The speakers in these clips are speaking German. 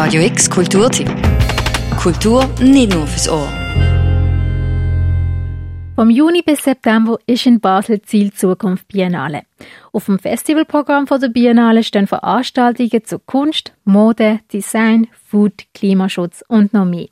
Radio X Kulturtipp. Kultur nicht nur fürs Ohr. Vom Juni bis September ist in Basel Ziel Zukunft Biennale. Auf dem Festivalprogramm der Biennale stehen Veranstaltungen zu Kunst, Mode, Design, Food, Klimaschutz und noch mehr.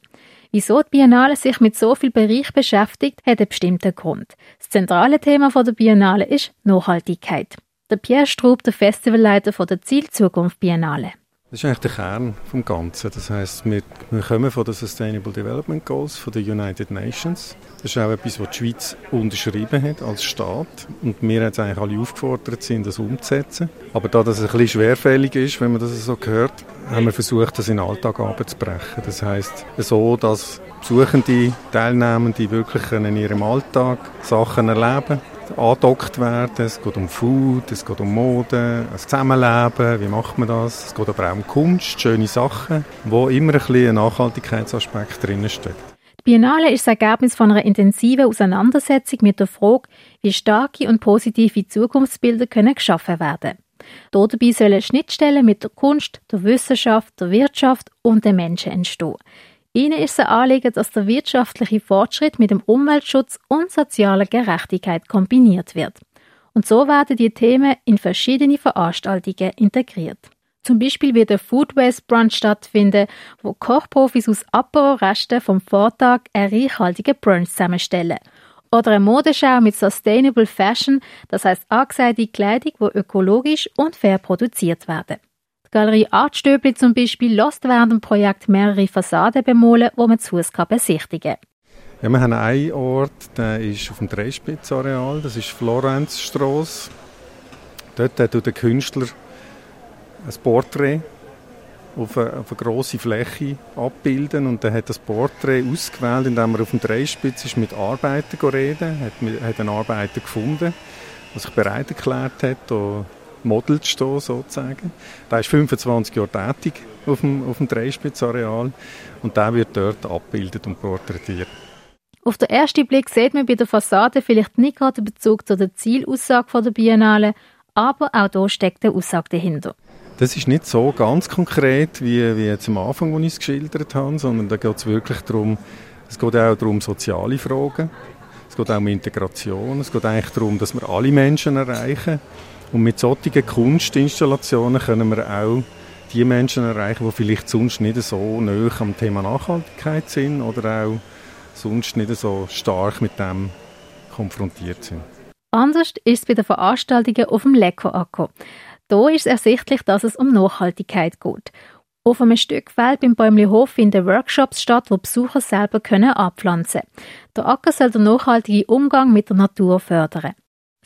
Wieso die Biennale sich mit so viel Bereich beschäftigt, hat einen bestimmten Grund. Das zentrale Thema der Biennale ist Nachhaltigkeit. Der Pierre Strub, der Festivalleiter der Ziel Zukunft Biennale. Das ist eigentlich der Kern des Ganzen. Das heißt, wir, wir kommen von den Sustainable Development Goals von den United Nations. Das ist auch etwas, was die Schweiz unterschrieben hat als Staat. Und wir haben eigentlich alle aufgefordert, sind, das umzusetzen. Aber da das ein bisschen schwerfällig ist, wenn man das so hört, haben wir versucht, das in den Alltag abzubrechen. Das heißt, so, dass Besuchende, Teilnehmende wirklich in ihrem Alltag Sachen erleben angedockt werden. Es geht um Food, es geht um Mode, das Zusammenleben, wie macht man das. Es geht aber auch um Kunst, schöne Sachen, wo immer ein, bisschen ein Nachhaltigkeitsaspekt drinsteht. Die Biennale ist das Ergebnis von einer intensiven Auseinandersetzung mit der Frage, wie starke und positive Zukunftsbilder können geschaffen werden Dabei sollen Schnittstellen mit der Kunst, der Wissenschaft, der Wirtschaft und den Menschen entstehen. Ihnen ist es ein Anliegen, dass der wirtschaftliche Fortschritt mit dem Umweltschutz und sozialer Gerechtigkeit kombiniert wird. Und so werden die Themen in verschiedene Veranstaltungen integriert. Zum Beispiel wird der Food Waste Brunch stattfinden, wo Kochprofis aus Apero-Resten vom Vortag einen reichhaltigen Brunch zusammenstellen. Oder eine Modeschau mit Sustainable Fashion, das heißt angesagte Kleidung, die ökologisch und fair produziert werden. Die Galerie Artstöbli zum Beispiel lässt während dem Projekt mehrere Fassaden bemalen, die man zu Hause besichtigen kann. Ja, wir haben einen Ort, der ist auf dem Dreispitzareal, das ist Florenzstrasse. Dort hat der Künstler ein Porträt auf eine, auf eine grosse Fläche abbilden und er hat das Porträt ausgewählt, indem er auf dem Dreispitz ist mit Arbeitern reden, hat, hat einen Arbeiter gefunden, der sich bereit erklärt hat, Model zu stehen, sozusagen. Der ist 25 Jahre tätig auf dem, auf dem Dreispitzareal und der wird dort abgebildet und porträtiert. Auf den ersten Blick sieht man bei der Fassade vielleicht nicht gerade den Bezug zu der Zielaussage der Biennale, aber auch hier steckt eine Aussage dahinter. Das ist nicht so ganz konkret, wie, wie jetzt am Anfang, als ich es geschildert habe, sondern da geht es wirklich darum, es geht auch darum soziale Fragen, es geht auch um Integration, es geht eigentlich darum, dass wir alle Menschen erreichen und mit solchen Kunstinstallationen können wir auch die Menschen erreichen, die vielleicht sonst nicht so nah am Thema Nachhaltigkeit sind oder auch sonst nicht so stark mit dem konfrontiert sind. Anders ist es bei den Veranstaltungen auf dem Leko-Akko. Hier ist es ersichtlich, dass es um Nachhaltigkeit geht. Auf einem Stück Feld beim Bäumlihof finden Workshops statt, wo Besucher selber können abpflanzen können. Der Acker soll den nachhaltigen Umgang mit der Natur fördern.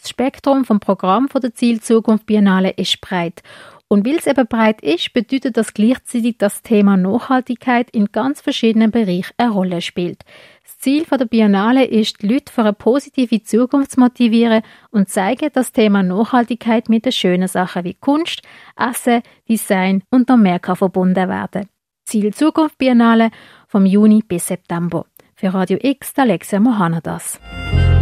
Das Spektrum vom Programm der Ziel Zukunft Biennale ist breit. Und weil es eben breit ist, bedeutet das gleichzeitig, dass das Thema Nachhaltigkeit in ganz verschiedenen Bereichen eine Rolle spielt. Das Ziel der Biennale ist, die Leute für eine positive Zukunft zu motivieren und zeigen, dass das Thema Nachhaltigkeit mit den schönen Sachen wie Kunst, Essen, Design und noch mehr kann verbunden werden. Ziel Zukunft Biennale vom Juni bis September. Für Radio X, Alexia Mohanadas.